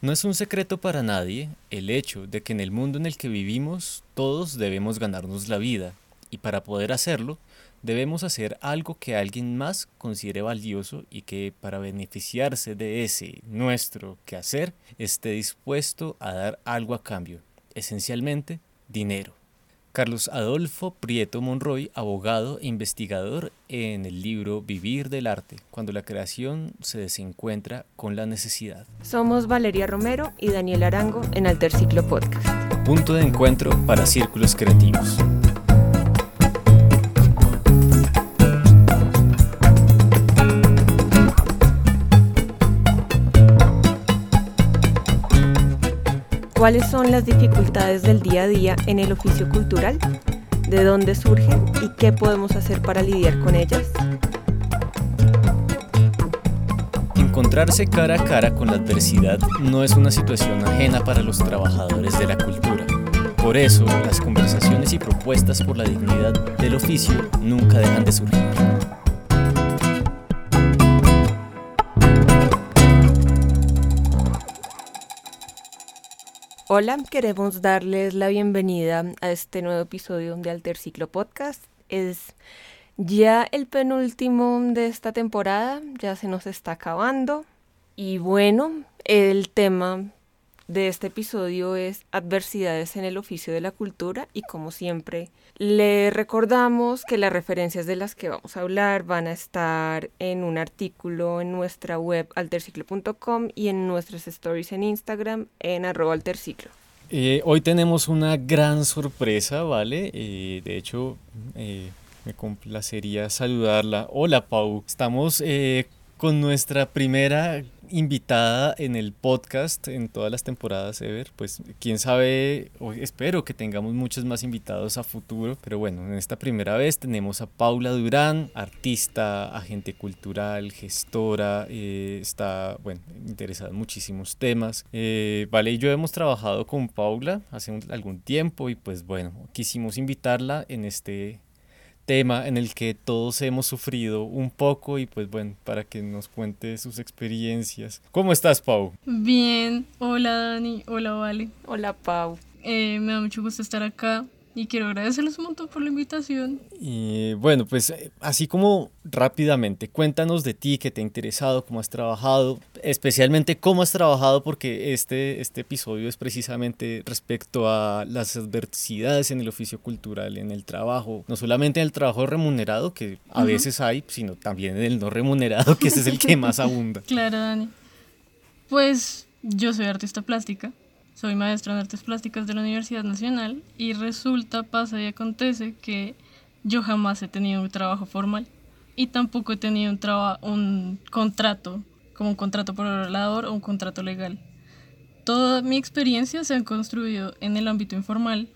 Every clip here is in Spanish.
No es un secreto para nadie el hecho de que en el mundo en el que vivimos todos debemos ganarnos la vida y para poder hacerlo debemos hacer algo que alguien más considere valioso y que para beneficiarse de ese nuestro quehacer esté dispuesto a dar algo a cambio, esencialmente dinero. Carlos Adolfo Prieto Monroy, abogado e investigador en el libro Vivir del Arte, cuando la creación se desencuentra con la necesidad. Somos Valeria Romero y Daniel Arango en Alter Ciclo Podcast. Punto de encuentro para círculos creativos. ¿Cuáles son las dificultades del día a día en el oficio cultural? ¿De dónde surgen y qué podemos hacer para lidiar con ellas? Encontrarse cara a cara con la adversidad no es una situación ajena para los trabajadores de la cultura. Por eso, las conversaciones y propuestas por la dignidad del oficio nunca dejan de surgir. Hola, queremos darles la bienvenida a este nuevo episodio de Alter Ciclo Podcast. Es ya el penúltimo de esta temporada, ya se nos está acabando. Y bueno, el tema de este episodio es adversidades en el oficio de la cultura y como siempre le recordamos que las referencias de las que vamos a hablar van a estar en un artículo en nuestra web alterciclo.com y en nuestras stories en Instagram en arroba alterciclo. Eh, hoy tenemos una gran sorpresa, ¿vale? Eh, de hecho, eh, me complacería saludarla. Hola Pau, estamos con nuestra primera invitada en el podcast en todas las temporadas ever. Pues quién sabe, espero que tengamos muchos más invitados a futuro. Pero bueno, en esta primera vez tenemos a Paula Durán, artista, agente cultural, gestora, eh, está, bueno, interesada en muchísimos temas. Eh, vale, y yo hemos trabajado con Paula hace algún tiempo y pues bueno, quisimos invitarla en este tema en el que todos hemos sufrido un poco y pues bueno, para que nos cuente sus experiencias. ¿Cómo estás, Pau? Bien, hola Dani, hola Vale. Hola Pau. Eh, me da mucho gusto estar acá y quiero agradecerles un montón por la invitación. Y bueno, pues eh, así como rápidamente, cuéntanos de ti, qué te ha interesado, cómo has trabajado, especialmente cómo has trabajado, porque este, este episodio es precisamente respecto a las adversidades en el oficio cultural, en el trabajo, no solamente en el trabajo remunerado, que a veces hay, sino también en el no remunerado, que ese es el que más abunda. Claro, Dani. Pues yo soy artista plástica soy maestra en artes plásticas de la Universidad Nacional y resulta, pasa y acontece que yo jamás he tenido un trabajo formal y tampoco he tenido un, un contrato, como un contrato por orador o un contrato legal. Toda mi experiencia se ha construido en el ámbito informal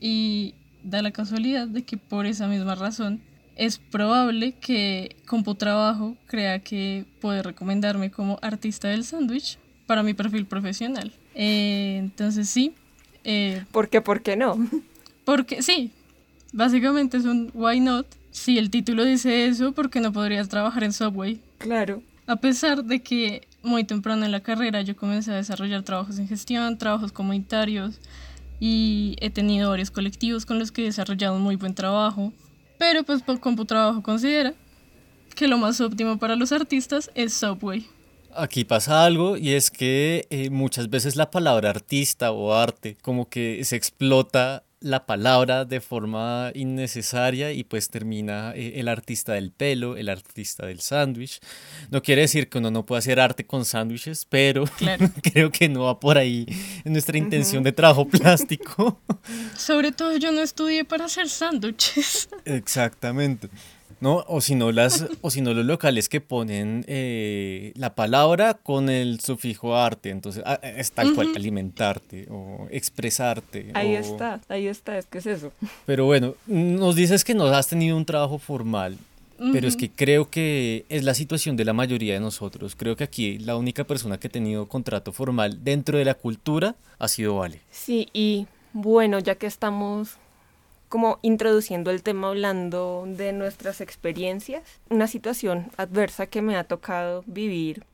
y da la casualidad de que por esa misma razón es probable que Computrabajo crea que puede recomendarme como artista del sándwich para mi perfil profesional. Eh, entonces sí. Eh, ¿Por qué? ¿Por qué no? Porque sí, básicamente es un why not. Si el título dice eso, ¿por qué no podrías trabajar en Subway? Claro. A pesar de que muy temprano en la carrera yo comencé a desarrollar trabajos en gestión, trabajos comunitarios y he tenido varios colectivos con los que he desarrollado un muy buen trabajo. Pero pues trabajo considera que lo más óptimo para los artistas es Subway. Aquí pasa algo y es que eh, muchas veces la palabra artista o arte como que se explota la palabra de forma innecesaria y pues termina eh, el artista del pelo, el artista del sándwich. No quiere decir que uno no pueda hacer arte con sándwiches, pero creo que no va por ahí en nuestra intención de trabajo plástico. Sobre todo yo no estudié para hacer sándwiches. Exactamente. ¿No? O si no, las, o si no los locales que ponen eh, la palabra con el sufijo arte, entonces ah, es tal cual, alimentarte o expresarte. Ahí está, ahí está, es que es eso. Pero bueno, nos dices que no has tenido un trabajo formal, pero es que creo que es la situación de la mayoría de nosotros. Creo que aquí la única persona que ha tenido contrato formal dentro de la cultura ha sido Vale. Sí, y bueno, ya que estamos como introduciendo el tema hablando de nuestras experiencias, una situación adversa que me ha tocado vivir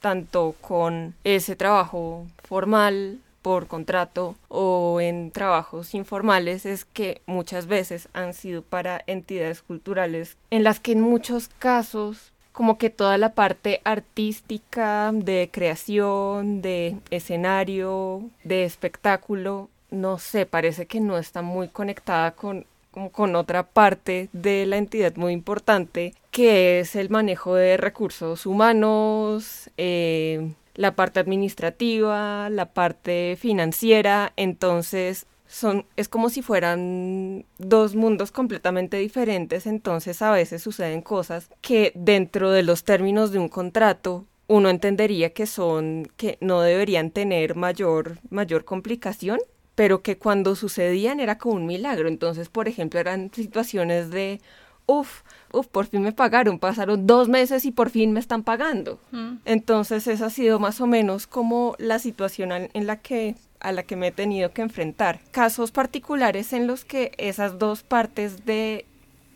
tanto con ese trabajo formal por contrato o en trabajos informales es que muchas veces han sido para entidades culturales en las que en muchos casos como que toda la parte artística de creación, de escenario, de espectáculo, no sé, parece que no está muy conectada con con otra parte de la entidad muy importante, que es el manejo de recursos humanos, eh, la parte administrativa, la parte financiera, entonces son, es como si fueran dos mundos completamente diferentes, entonces a veces suceden cosas que dentro de los términos de un contrato uno entendería que son, que no deberían tener mayor, mayor complicación, pero que cuando sucedían era como un milagro. Entonces, por ejemplo, eran situaciones de, uff, uff, por fin me pagaron, pasaron dos meses y por fin me están pagando. Mm. Entonces, esa ha sido más o menos como la situación en la que a la que me he tenido que enfrentar. Casos particulares en los que esas dos partes de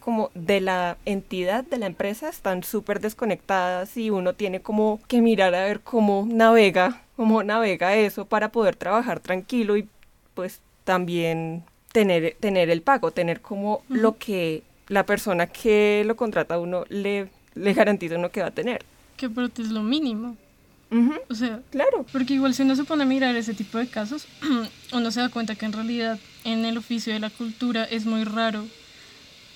como de la entidad de la empresa están súper desconectadas y uno tiene como que mirar a ver cómo navega, cómo navega eso para poder trabajar tranquilo y pues también tener, tener el pago, tener como lo que la persona que lo contrata a uno le, le garantiza uno que va a tener. Que pero es lo mínimo. O sea, claro. Porque igual si uno se pone a mirar ese tipo de casos, uno se da cuenta que en realidad en el oficio de la cultura es muy raro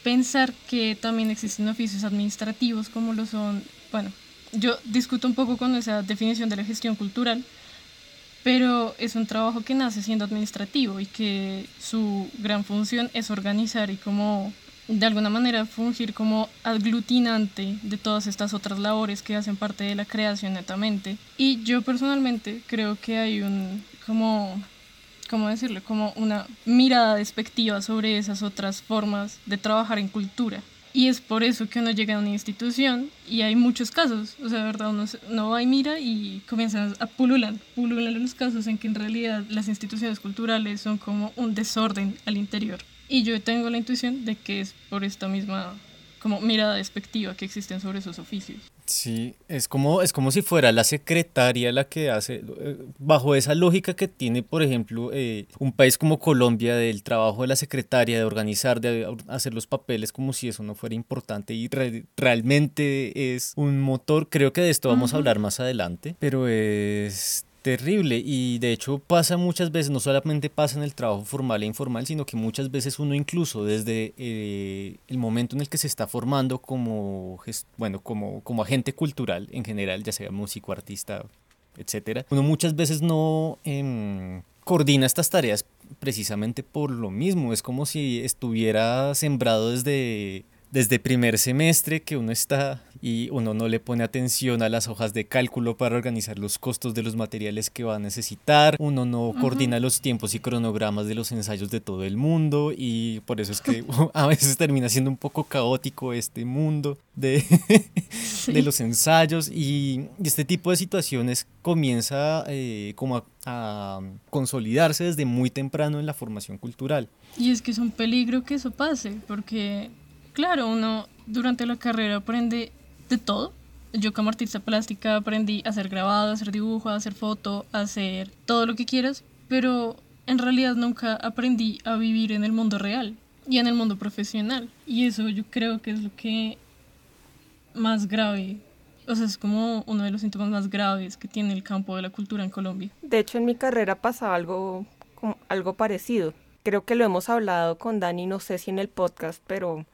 pensar que también existen oficios administrativos como lo son, bueno, yo discuto un poco con esa definición de la gestión cultural, pero es un trabajo que nace siendo administrativo y que su gran función es organizar y como de alguna manera fungir como aglutinante de todas estas otras labores que hacen parte de la creación netamente. Y yo personalmente creo que hay un como ¿cómo decirlo? Como una mirada despectiva sobre esas otras formas de trabajar en cultura. Y es por eso que uno llega a una institución y hay muchos casos, o sea, verdad, uno, uno va y mira y comienzan a pulular, pululan los casos en que en realidad las instituciones culturales son como un desorden al interior. Y yo tengo la intuición de que es por esta misma como mirada despectiva que existen sobre esos oficios. Sí, es como, es como si fuera la secretaria la que hace, eh, bajo esa lógica que tiene, por ejemplo, eh, un país como Colombia, del trabajo de la secretaria, de organizar, de hacer los papeles, como si eso no fuera importante y realmente es un motor, creo que de esto vamos a hablar más adelante, pero es Terrible. Y de hecho pasa muchas veces, no solamente pasa en el trabajo formal e informal, sino que muchas veces uno incluso desde eh, el momento en el que se está formando como, bueno, como, como agente cultural en general, ya sea músico, artista, etcétera, uno muchas veces no em, coordina estas tareas precisamente por lo mismo, es como si estuviera sembrado desde desde primer semestre que uno está y uno no le pone atención a las hojas de cálculo para organizar los costos de los materiales que va a necesitar, uno no coordina los tiempos y cronogramas de los ensayos de todo el mundo y por eso es que a veces termina siendo un poco caótico este mundo de, de los ensayos y este tipo de situaciones comienza eh, como a consolidarse desde muy temprano en la formación cultural. Y es que es un peligro que eso pase, porque Claro, uno durante la carrera aprende de todo. Yo como artista plástica aprendí a hacer grabado, a hacer dibujo, a hacer foto, a hacer todo lo que quieras, pero en realidad nunca aprendí a vivir en el mundo real y en el mundo profesional. Y eso yo creo que es lo que más grave, o sea, es como uno de los síntomas más graves que tiene el campo de la cultura en Colombia. De hecho, en mi carrera pasaba algo, algo parecido. Creo que lo hemos hablado con Dani, no sé si en el podcast, pero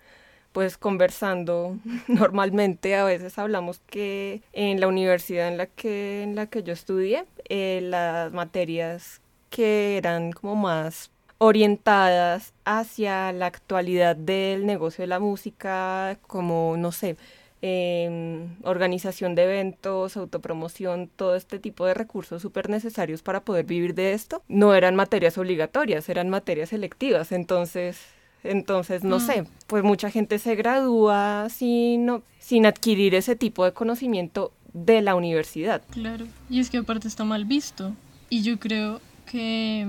pues conversando normalmente a veces hablamos que en la universidad en la que en la que yo estudié eh, las materias que eran como más orientadas hacia la actualidad del negocio de la música como no sé em, organización de eventos, autopromoción, todo este tipo de recursos súper necesarios para poder vivir de esto, no eran materias obligatorias, eran materias selectivas. Entonces, entonces, no sé, mm. pues mucha gente se gradúa sin, sin adquirir ese tipo de conocimiento de la universidad. Claro, y es que aparte está mal visto. Y yo creo que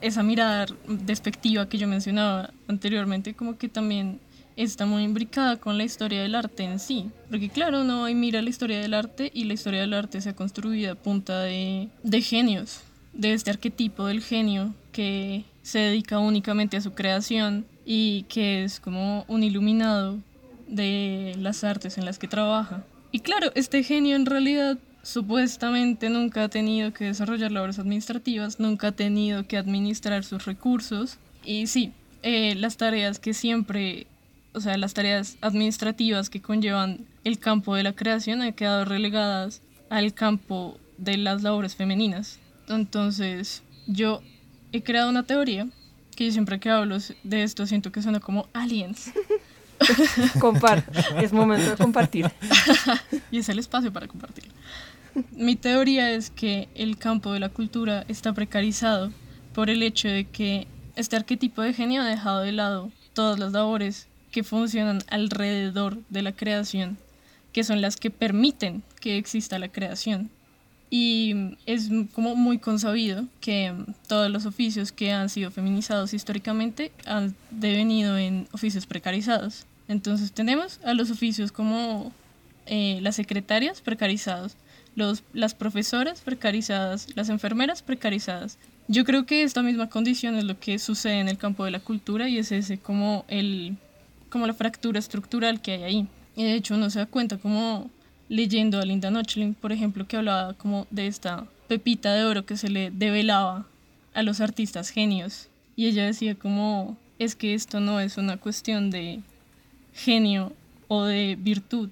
esa mirada despectiva que yo mencionaba anteriormente, como que también está muy imbricada con la historia del arte en sí. Porque claro, uno y mira la historia del arte y la historia del arte se ha construido a punta de, de genios, de este arquetipo del genio que se dedica únicamente a su creación y que es como un iluminado de las artes en las que trabaja. Y claro, este genio en realidad supuestamente nunca ha tenido que desarrollar labores administrativas, nunca ha tenido que administrar sus recursos. Y sí, eh, las tareas que siempre, o sea, las tareas administrativas que conllevan el campo de la creación han quedado relegadas al campo de las labores femeninas. Entonces, yo he creado una teoría que yo siempre que hablo de esto siento que suena como aliens. Compar, es momento de compartir. y es el espacio para compartir. Mi teoría es que el campo de la cultura está precarizado por el hecho de que este arquetipo de genio ha dejado de lado todas las labores que funcionan alrededor de la creación, que son las que permiten que exista la creación. Y es como muy consabido que todos los oficios que han sido feminizados históricamente han devenido en oficios precarizados. Entonces tenemos a los oficios como eh, las secretarias precarizados, los, las profesoras precarizadas, las enfermeras precarizadas. Yo creo que esta misma condición es lo que sucede en el campo de la cultura y es ese como, el, como la fractura estructural que hay ahí. Y de hecho uno se da cuenta como leyendo a Linda Nochlin, por ejemplo, que hablaba como de esta pepita de oro que se le develaba a los artistas genios. Y ella decía como, es que esto no es una cuestión de genio o de virtud,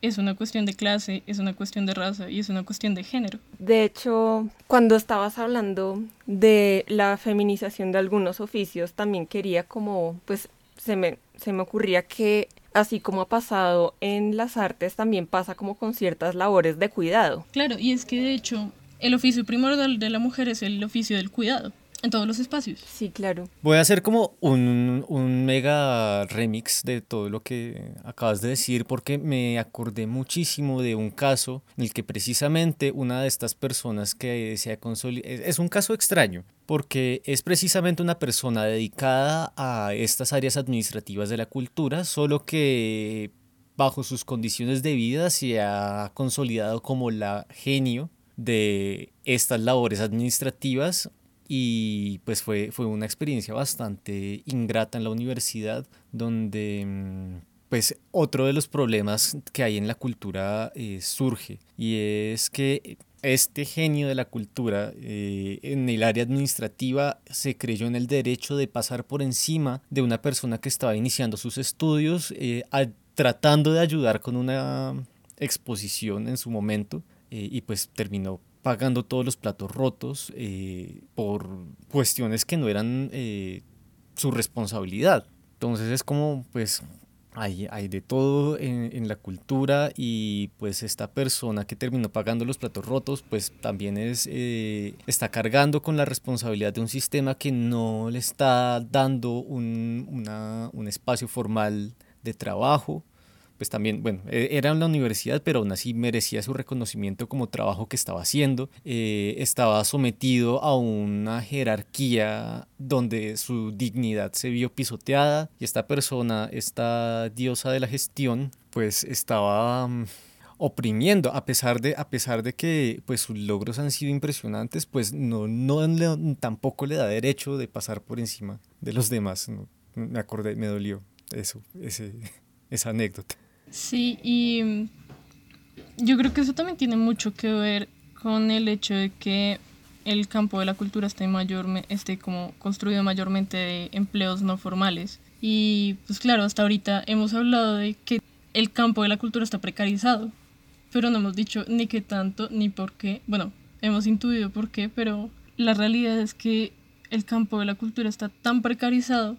es una cuestión de clase, es una cuestión de raza y es una cuestión de género. De hecho, cuando estabas hablando de la feminización de algunos oficios, también quería como, pues se me, se me ocurría que así como ha pasado en las artes, también pasa como con ciertas labores de cuidado. Claro, y es que de hecho el oficio primordial de la mujer es el oficio del cuidado en todos los espacios. Sí, claro. Voy a hacer como un, un, mega remix de todo lo que acabas de decir porque me acordé muchísimo de un caso en el que precisamente una de estas personas que se ha consolidado, es un caso extraño porque es precisamente una persona dedicada a estas áreas administrativas de la cultura, solo que bajo sus condiciones de vida se ha consolidado como la genio de estas labores administrativas y pues fue, fue una experiencia bastante ingrata en la universidad donde mm, pues otro de los problemas que hay en la cultura eh, surge y es que este genio de la cultura eh, en el área administrativa se creyó en el derecho de pasar por encima de una persona que estaba iniciando sus estudios eh, tratando de ayudar con una exposición en su momento y pues terminó pagando todos los platos rotos eh, por cuestiones que no eran eh, su responsabilidad. Entonces es como, pues, hay, hay de todo en, la cultura y pues esta persona que terminó pagando los platos rotos, pues también es, eh, está cargando con la responsabilidad de un sistema que no le está dando un, un espacio formal de trabajo pues también, bueno, e, era en la universidad, pero aún así merecía su reconocimiento como trabajo que estaba haciendo. Eh, estaba sometido a una jerarquía donde su dignidad se vio pisoteada y esta persona, esta diosa de la gestión, pues estaba... Mm, oprimiendo. A pesar de a pesar de que pues sus logros han sido impresionantes pues no no tampoco le da derecho de pasar por encima de los demás me acordé me dolió eso ese, esa anécdota Sí, y mm, yo creo que eso también tiene mucho que ver con el hecho de que el campo de la cultura esté, mayor, esté como construido mayormente de empleos no formales. Y pues claro, hasta ahorita hemos hablado de que el campo de la cultura está precarizado, pero no hemos dicho ni qué tanto ni por qué. Bueno, hemos intuido por qué, pero la realidad es que el campo de la cultura está tan precarizado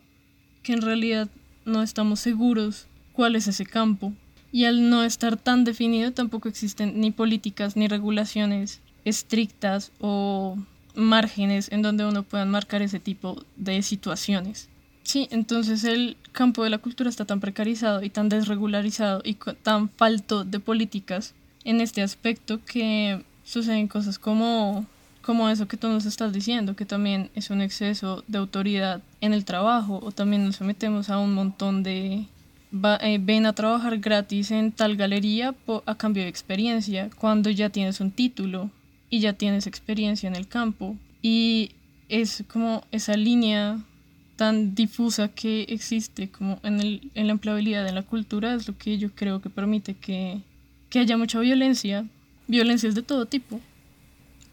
que en realidad no estamos seguros cuál es ese campo. Y al no estar tan definido tampoco existen ni políticas ni regulaciones estrictas o márgenes en donde uno pueda marcar ese tipo de situaciones. Sí, entonces el campo de la cultura está tan precarizado y tan desregularizado y tan falto de políticas en este aspecto que suceden cosas como, como eso que tú nos estás diciendo, que también es un exceso de autoridad en el trabajo o también nos sometemos a un montón de eh, ven a trabajar gratis en tal galería a cambio de experiencia, cuando ya tienes un título y ya tienes experiencia en el campo. Y es como esa línea tan difusa que existe como en, el, en la empleabilidad de la cultura es lo que yo creo que permite que, que haya mucha violencia, violencias de todo tipo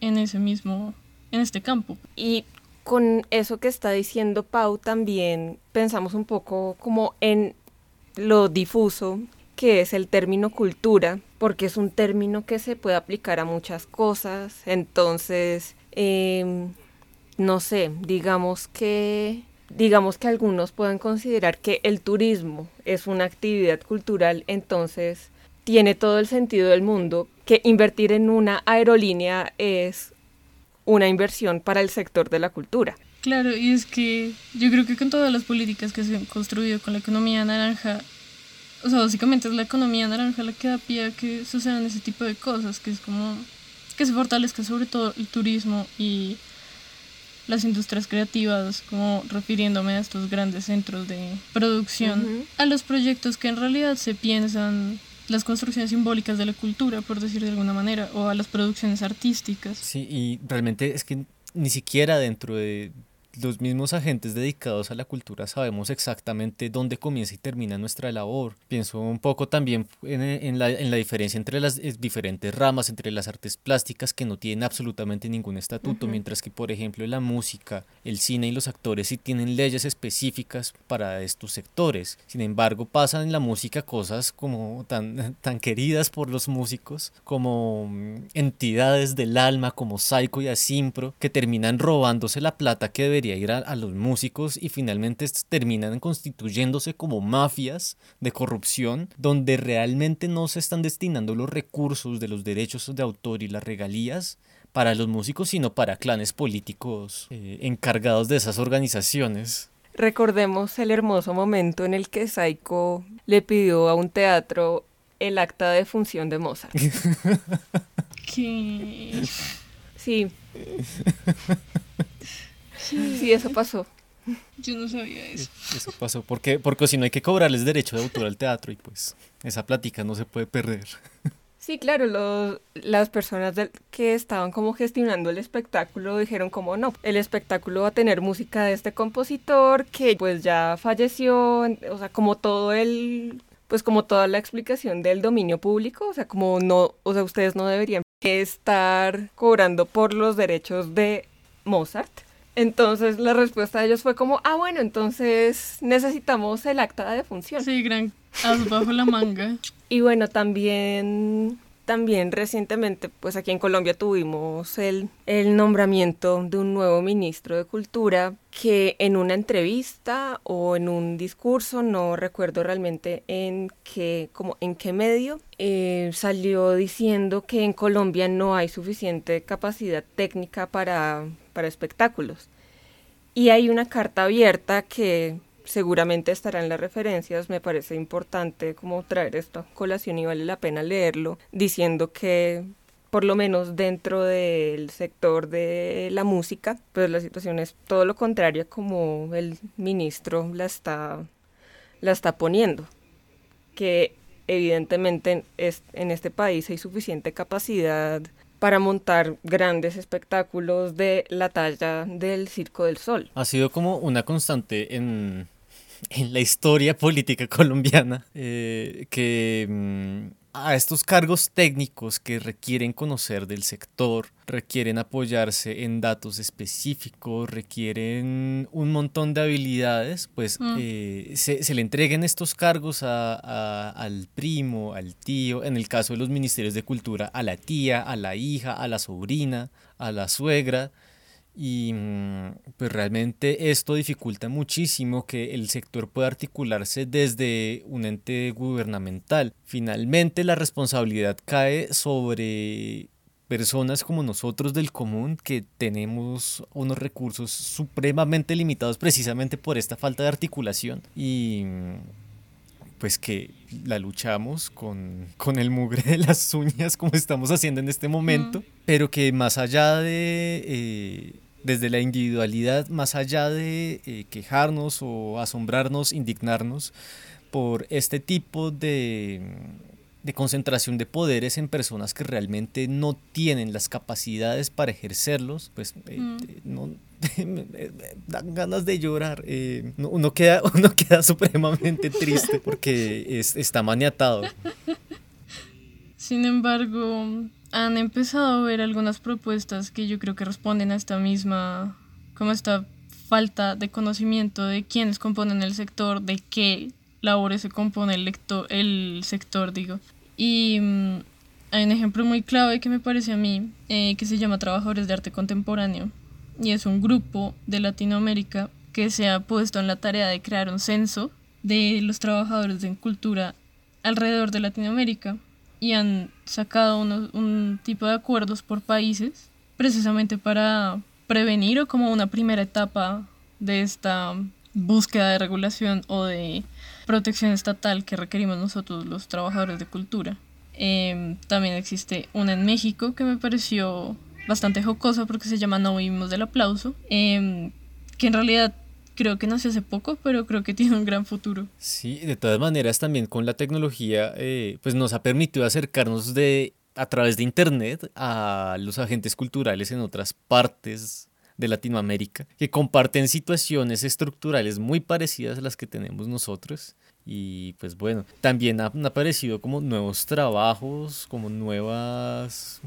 en ese mismo, en este campo. Y con eso que está diciendo Pau también pensamos un poco como en lo difuso que es el término cultura, porque es un término que se puede aplicar a muchas cosas. Entonces, em, no sé, digamos que digamos que algunos pueden considerar que el turismo es una actividad cultural, entonces tiene todo el sentido del mundo que invertir en una aerolínea es una inversión para el sector de la cultura. Claro, y es que yo creo que con todas las políticas que se han construido con la economía naranja, o sea, básicamente es la economía naranja la que da pie a que sucedan ese tipo de cosas, que es como que se fortalezca sobre todo el turismo y las industrias creativas, como refiriéndome a estos grandes centros de producción, a los proyectos que en realidad se piensan las construcciones simbólicas de la cultura, por decir de alguna manera, o a las producciones artísticas. Sí, y realmente es que ni siquiera dentro de, los mismos agentes dedicados a la cultura sabemos exactamente dónde comienza y termina nuestra labor. Pienso un poco también en, la, en la, diferencia entre las eh, diferentes ramas, entre las artes plásticas que no tienen absolutamente ningún estatuto, mientras que por ejemplo la música, el cine y los actores sí tienen leyes específicas para estos sectores. Sin embargo, pasan en la música cosas como tan, tan queridas por los músicos, como mm, entidades del alma como Psycho y Asimpro, que terminan robándose la plata que debería ir a, los músicos y finalmente terminan constituyéndose como mafias de corrupción donde realmente no se están destinando los recursos de los derechos de autor y las regalías para los músicos, sino para clanes políticos eh, encargados de esas organizaciones. Recordemos el hermoso momento en el que Saiko le pidió a un teatro el acta de función de Mozart. ¿Qué? Sí. Sí, eso pasó. Yo no sabía eso. Eso pasó, porque, porque si no hay que cobrarles derecho de autor al teatro y pues esa plática no se puede perder. Sí, claro, los, las personas que estaban como gestionando el espectáculo dijeron como no, el espectáculo va a tener música de este compositor que pues ya falleció, o sea, como todo el, pues como toda la explicación del dominio público, o sea, como no, o sea, ustedes no deberían estar cobrando por los derechos de Mozart entonces la respuesta de ellos fue como, ah, bueno, entonces necesitamos el acta de función. Sí, gran as bajo la manga. y bueno, también, también recientemente, pues aquí en Colombia tuvimos el, el nombramiento de un nuevo ministro de Cultura que en una entrevista o en un discurso, no recuerdo realmente en qué, como en qué medio, eh, salió diciendo que en Colombia no hay suficiente capacidad técnica para para espectáculos. Y hay una carta abierta que seguramente estará en las referencias, me parece importante como traer esto a colación y vale la pena leerlo, diciendo que por lo menos dentro del sector de la música, pues la situación es todo lo contrario como el ministro la está, la está poniendo, que evidentemente en este país hay suficiente capacidad para montar grandes espectáculos de la talla del Circo del Sol. Ha sido como una constante en, la historia política colombiana eh, que mm, a estos cargos técnicos que requieren conocer del sector, requieren apoyarse en datos específicos, requieren un montón de habilidades, pues mm. eh, se, le entreguen estos cargos al primo, al tío, en el caso de los ministerios de cultura, a la tía, a la hija, a la sobrina, a la suegra. Y mm, pues realmente esto dificulta muchísimo que el sector pueda articularse desde un ente gubernamental. Finalmente la responsabilidad cae sobre personas como nosotros del común que tenemos unos recursos supremamente limitados precisamente por esta falta de articulación y pues que la luchamos con, con el mugre de las uñas como estamos haciendo en este momento, pero que más allá de... Eh, desde la individualidad, más allá de eh, quejarnos o asombrarnos, indignarnos, por este tipo de, de concentración de poderes en personas que realmente no tienen las capacidades para ejercerlos, pues eh, Mm. eh, no, dan ganas de llorar. eh, no- uno, queda, uno queda supremamente triste porque es- está maniatado. Sin embargo, han empezado a ver algunas propuestas que yo creo que responden a esta misma, como esta falta de conocimiento de quiénes componen el sector, de qué labores se compone el, lector, el sector, digo. Y mm, hay un ejemplo muy clave que me parece a mí, eh, que se llama Trabajadores de Arte Contemporáneo, y es un grupo de Latinoamérica que se ha puesto en la tarea de crear un censo de los trabajadores en cultura alrededor de Latinoamérica y han sacado unos- un tipo de acuerdos por países precisamente para prevenir o como una primera etapa de esta búsqueda de regulación o de protección estatal que requerimos nosotros los trabajadores de cultura. Em, también existe una en México que me pareció bastante jocosa porque se llama No vivimos del aplauso, em, que en realidad creo que nació hace poco, pero creo que tiene un gran futuro. Sí, de todas maneras también con la tecnología eh, pues nos ha permitido acercarnos de a través de internet a los agentes culturales en otras partes de Latinoamérica que comparten situaciones estructurales muy parecidas a las que tenemos nosotros y pues bueno, también han aparecido como nuevos trabajos, como nuevas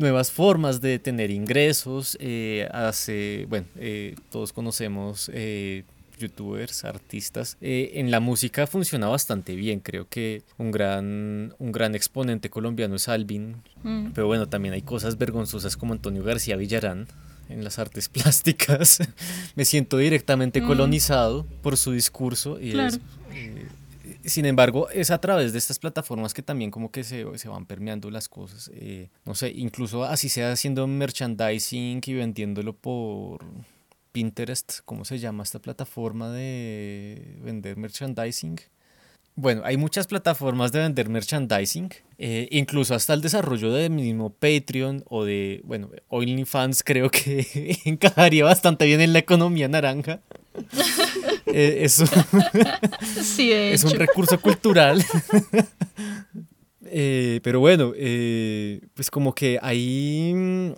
nuevas formas de tener ingresos. eh, hace, bueno, eh, todos conocemos eh, youtubers, artistas. Eh, en la música funciona bastante bien. Creo que un gran, un gran exponente colombiano es Alvin. Mm. Pero bueno, también hay cosas vergonzosas como Antonio García Villarán en las artes plásticas. Me siento directamente Mm. colonizado por su discurso y Claro. es, eh, sin embargo, es a través de estas plataformas que también como que se, se van permeando las cosas. eh, no sé, incluso así sea haciendo merchandising y vendiéndolo por Pinterest, ¿cómo se llama esta plataforma de vender merchandising? Bueno, hay muchas plataformas de vender merchandising, eh, incluso hasta el desarrollo de mismo Patreon o de, bueno, OnlyFans creo que encajaría bastante bien en la economía naranja. Eh, es, un, Sí, de es hecho. un recurso cultural. Eh, pero bueno, eh, pues como que hay, mm,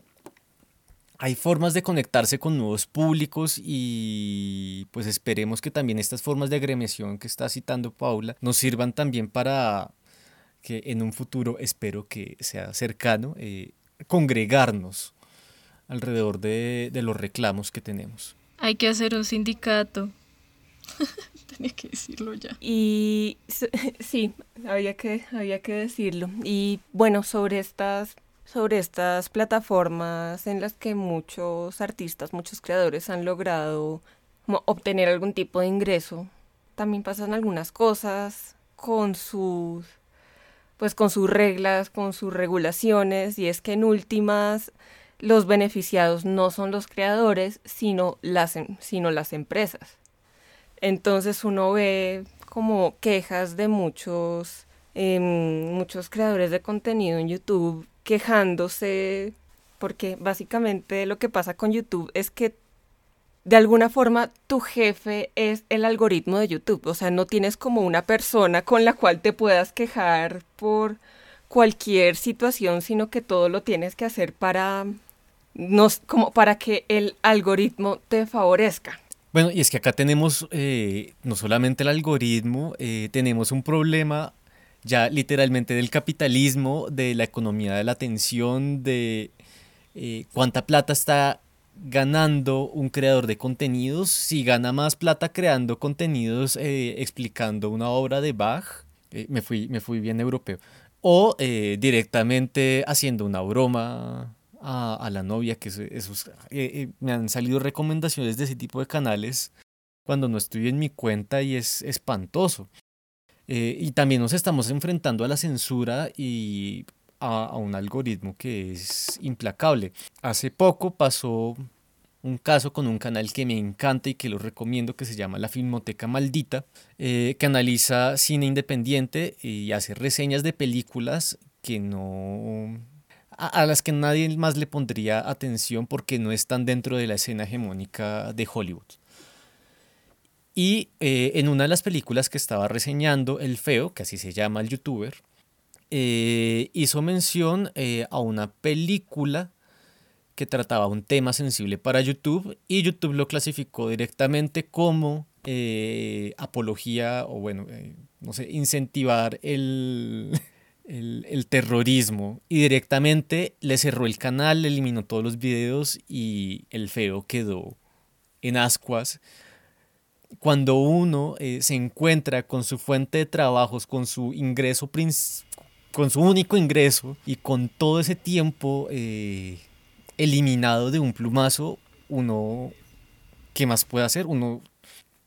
hay formas de conectarse con nuevos públicos y pues esperemos que también estas formas de agremiación que está citando Paula nos sirvan también para que en un futuro, espero que sea cercano, eh, congregarnos alrededor de, de los reclamos que tenemos. Hay que hacer un sindicato. Tenía que decirlo ya. Y sí, había que, había que decirlo. Y bueno, sobre estas, sobre estas plataformas en las que muchos artistas, muchos creadores han logrado obtener algún tipo de ingreso, también pasan algunas cosas con sus pues con sus reglas, con sus regulaciones, y es que en últimas los beneficiados no son los creadores, sino las, em- sino las empresas. Entonces uno ve como quejas de muchos, em, muchos creadores de contenido en YouTube quejándose, porque básicamente lo que pasa con YouTube es que de alguna forma tu jefe es el algoritmo de YouTube, o sea, no tienes como una persona con la cual te puedas quejar por cualquier situación, sino que todo lo tienes que hacer para nos, como para que el algoritmo te favorezca. Bueno, y es que acá tenemos eh, no solamente el algoritmo, eh, tenemos un problema ya literalmente del capitalismo, de la economía de la atención, de eh, cuánta plata está ganando un creador de contenidos, si gana más plata creando contenidos eh, explicando una obra de Bach, me, fui, me fui bien europeo, o directamente haciendo una broma a, a la novia, que eso, eh, eh, me han salido recomendaciones de ese tipo de canales cuando no estoy en mi cuenta y es espantoso. Eh, y también nos estamos enfrentando a la censura y a, a un algoritmo que es implacable. Hace poco pasó un caso con un canal que me encanta y que lo recomiendo que se llama La Filmoteca Maldita, eh, que analiza cine independiente y hace reseñas de películas que no a, las que nadie más le pondría atención porque no están dentro de la escena hegemónica de Hollywood. Y eh, en una de las películas que estaba reseñando, El Feo, que así se llama el youtuber, eh, hizo mención eh, a una película que trataba un tema sensible para YouTube y YouTube lo clasificó directamente como apología o bueno, no sé, incentivar el, el, terrorismo y directamente le cerró el canal, le eliminó todos los videos y el feo quedó en ascuas. Cuando uno eh, se encuentra con su fuente de trabajos, con su ingreso, con su único ingreso y con todo ese tiempo eh, eliminado de un plumazo, uno, ¿qué más puede hacer? Uno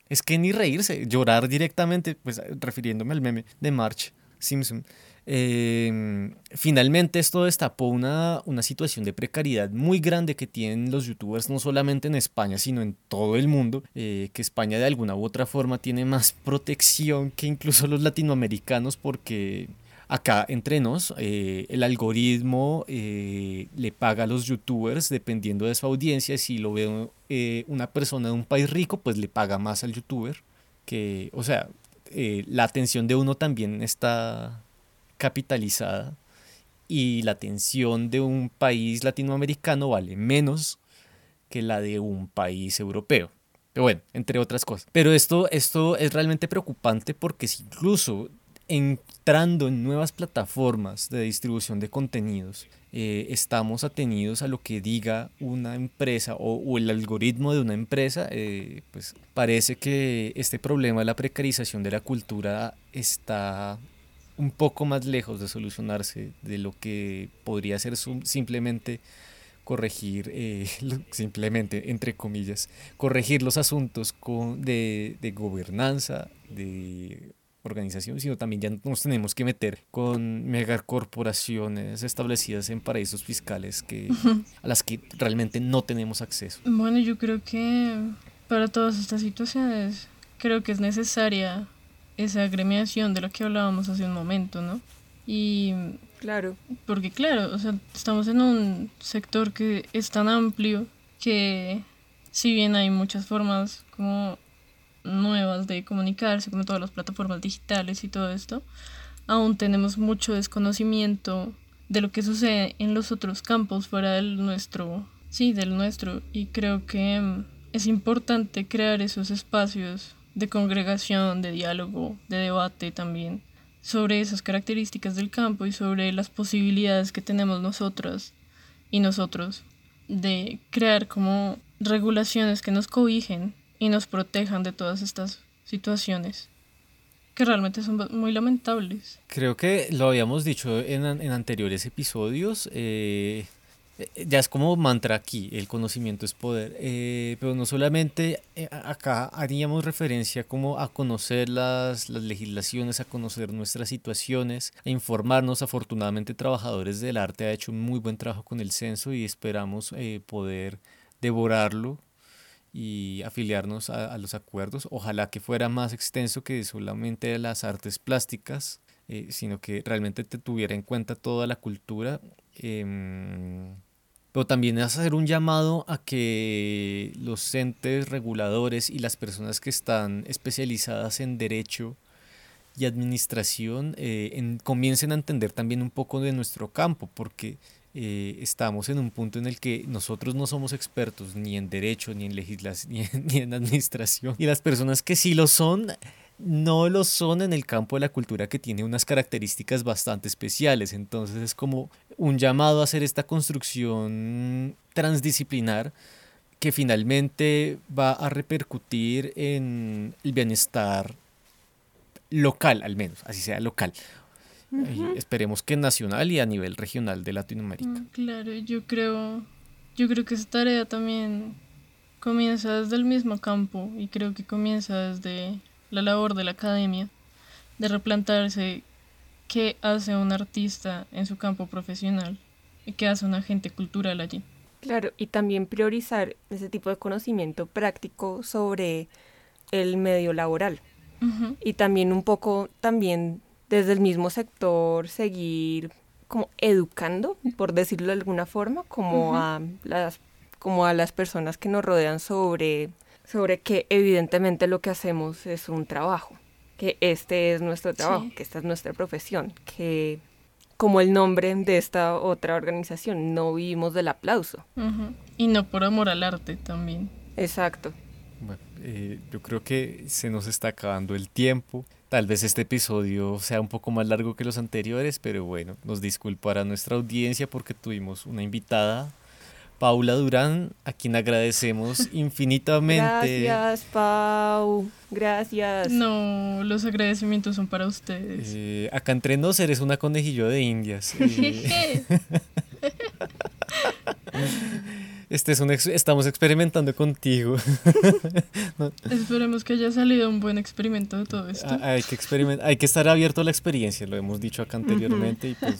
es que ni reírse, llorar directamente, pues refiriéndome al meme de March Simpson. Em, finalmente esto destapó una, una, situación de precariedad muy grande que tienen los youtubers no solamente en España sino en todo el mundo, eh, que España de alguna u otra forma tiene más protección que incluso los latinoamericanos porque acá entre nos eh, el algoritmo eh, le paga a los youtubers dependiendo de su audiencia, si lo ve una persona de un país rico pues le paga más al youtuber que, o sea, la atención de uno también está capitalizada y la atención de un país latinoamericano vale menos que la de un país europeo. Pero bueno, entre otras cosas. Pero esto, esto es realmente preocupante porque si incluso entrando en nuevas plataformas de distribución de contenidos, eh, estamos atenidos a lo que diga una empresa o, el algoritmo de una empresa, eh, pues parece que este problema de la precarización de la cultura está un poco más lejos de solucionarse de lo que podría ser simplemente corregir, eh, simplemente, entre comillas, corregir los asuntos con, de, de, gobernanza, de organización, sino también ya nos tenemos que meter con megacorporaciones establecidas en paraísos fiscales que, a las que realmente no tenemos acceso. Bueno, yo creo que para todas estas situaciones, creo que es necesaria esa agremiación de lo que hablábamos hace un momento, ¿no? Y claro, porque claro, o sea, estamos en un sector que es tan amplio que si bien hay muchas formas como nuevas de comunicarse, como todas las plataformas digitales y todo esto, aún tenemos mucho desconocimiento de lo que sucede en los otros campos fuera del nuestro, sí, del nuestro, y creo que es importante crear esos espacios de congregación, de diálogo, de debate también sobre esas características del campo y sobre las posibilidades que tenemos nosotras y nosotros de crear como regulaciones que nos cobijen y nos protejan de todas estas situaciones que realmente son muy lamentables. Creo que lo habíamos dicho en, en anteriores episodios. Eh, ya es como mantra aquí, el conocimiento es poder, eh, pero no solamente eh, acá haríamos referencia como a conocer las, las, legislaciones, a conocer nuestras situaciones, a informarnos. Afortunadamente Trabajadores del Arte ha hecho un muy buen trabajo con el censo y esperamos poder devorarlo y afiliarnos a, a, los acuerdos. Ojalá que fuera más extenso que solamente las artes plásticas, sino que realmente te tuviera en cuenta toda la cultura. Em, pero también es hacer un llamado a que los entes reguladores y las personas que están especializadas en derecho y administración eh, comiencen a entender también un poco de nuestro campo, porque eh, estamos en un punto en el que nosotros no somos expertos ni en derecho, ni en legislación, ni en administración, y las personas que sí lo son no lo son en el campo de la cultura que tiene unas características bastante especiales. Entonces es como un llamado a hacer esta construcción transdisciplinar que finalmente va a repercutir en el bienestar local, al menos, así sea local. esperemos que nacional y a nivel regional de Latinoamérica. Mm, claro, yo creo, yo creo que esa tarea también comienza desde el mismo campo y creo que comienza desde la labor de la academia de replantarse qué hace un artista en su campo profesional y qué hace un agente cultural allí. Claro, y también priorizar ese tipo de conocimiento práctico sobre el medio laboral. Y también un poco, también desde el mismo sector, seguir como educando, por decirlo de alguna forma, como, a, las, como a las personas que nos rodean sobre sobre que evidentemente lo que hacemos es un trabajo, que este es nuestro trabajo, Sí. que esta es nuestra profesión, que como el nombre de esta otra organización, no vivimos del aplauso. Y no por amor al arte también. Exacto. Bueno, eh, yo creo que se nos está acabando el tiempo. Tal vez este episodio sea un poco más largo que los anteriores, pero bueno, nos disculpará nuestra audiencia porque tuvimos una invitada, Paula Durán, a quien agradecemos infinitamente. Gracias, Pau. Gracias. No, los agradecimientos son para ustedes. Eh, acá entre nos eres una conejillo de indias. Eh, este es un ex- estamos experimentando contigo. Esperemos que haya salido un buen experimento de todo esto. Ah, hay que experimen- hay que estar abierto a la experiencia, lo hemos dicho acá anteriormente y pues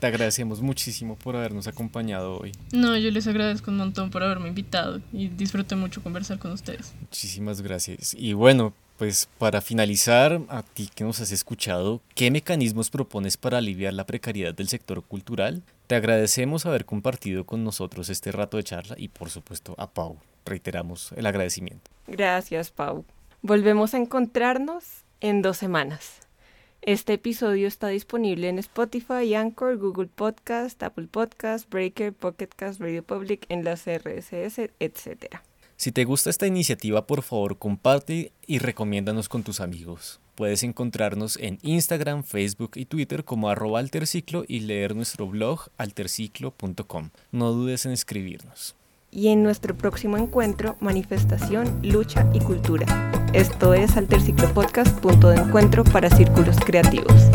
te agradecemos muchísimo por habernos acompañado hoy. No, yo les agradezco un montón por haberme invitado y disfruté mucho conversar con ustedes. Muchísimas gracias. Y bueno, pues para finalizar, a ti que nos has escuchado, ¿qué mecanismos propones para aliviar la precariedad del sector cultural? Te agradecemos haber compartido con nosotros este rato de charla y por supuesto a Pau. Reiteramos el agradecimiento. Gracias, Pau. Volvemos a encontrarnos en dos semanas. Este episodio está disponible en Spotify, Anchor, Google Podcast, Apple Podcast, Breaker, Pocket Cast, Radio Public, Enlace RSS, etc. Si te gusta esta iniciativa, por favor comparte y recomiéndanos con tus amigos. Puedes encontrarnos en Instagram, Facebook y Twitter como arroba alterciclo y leer nuestro blog alterciclo.com. No dudes en escribirnos. Y en nuestro próximo encuentro, manifestación, lucha y cultura. Esto es Alterciclo Podcast, punto de encuentro para círculos creativos.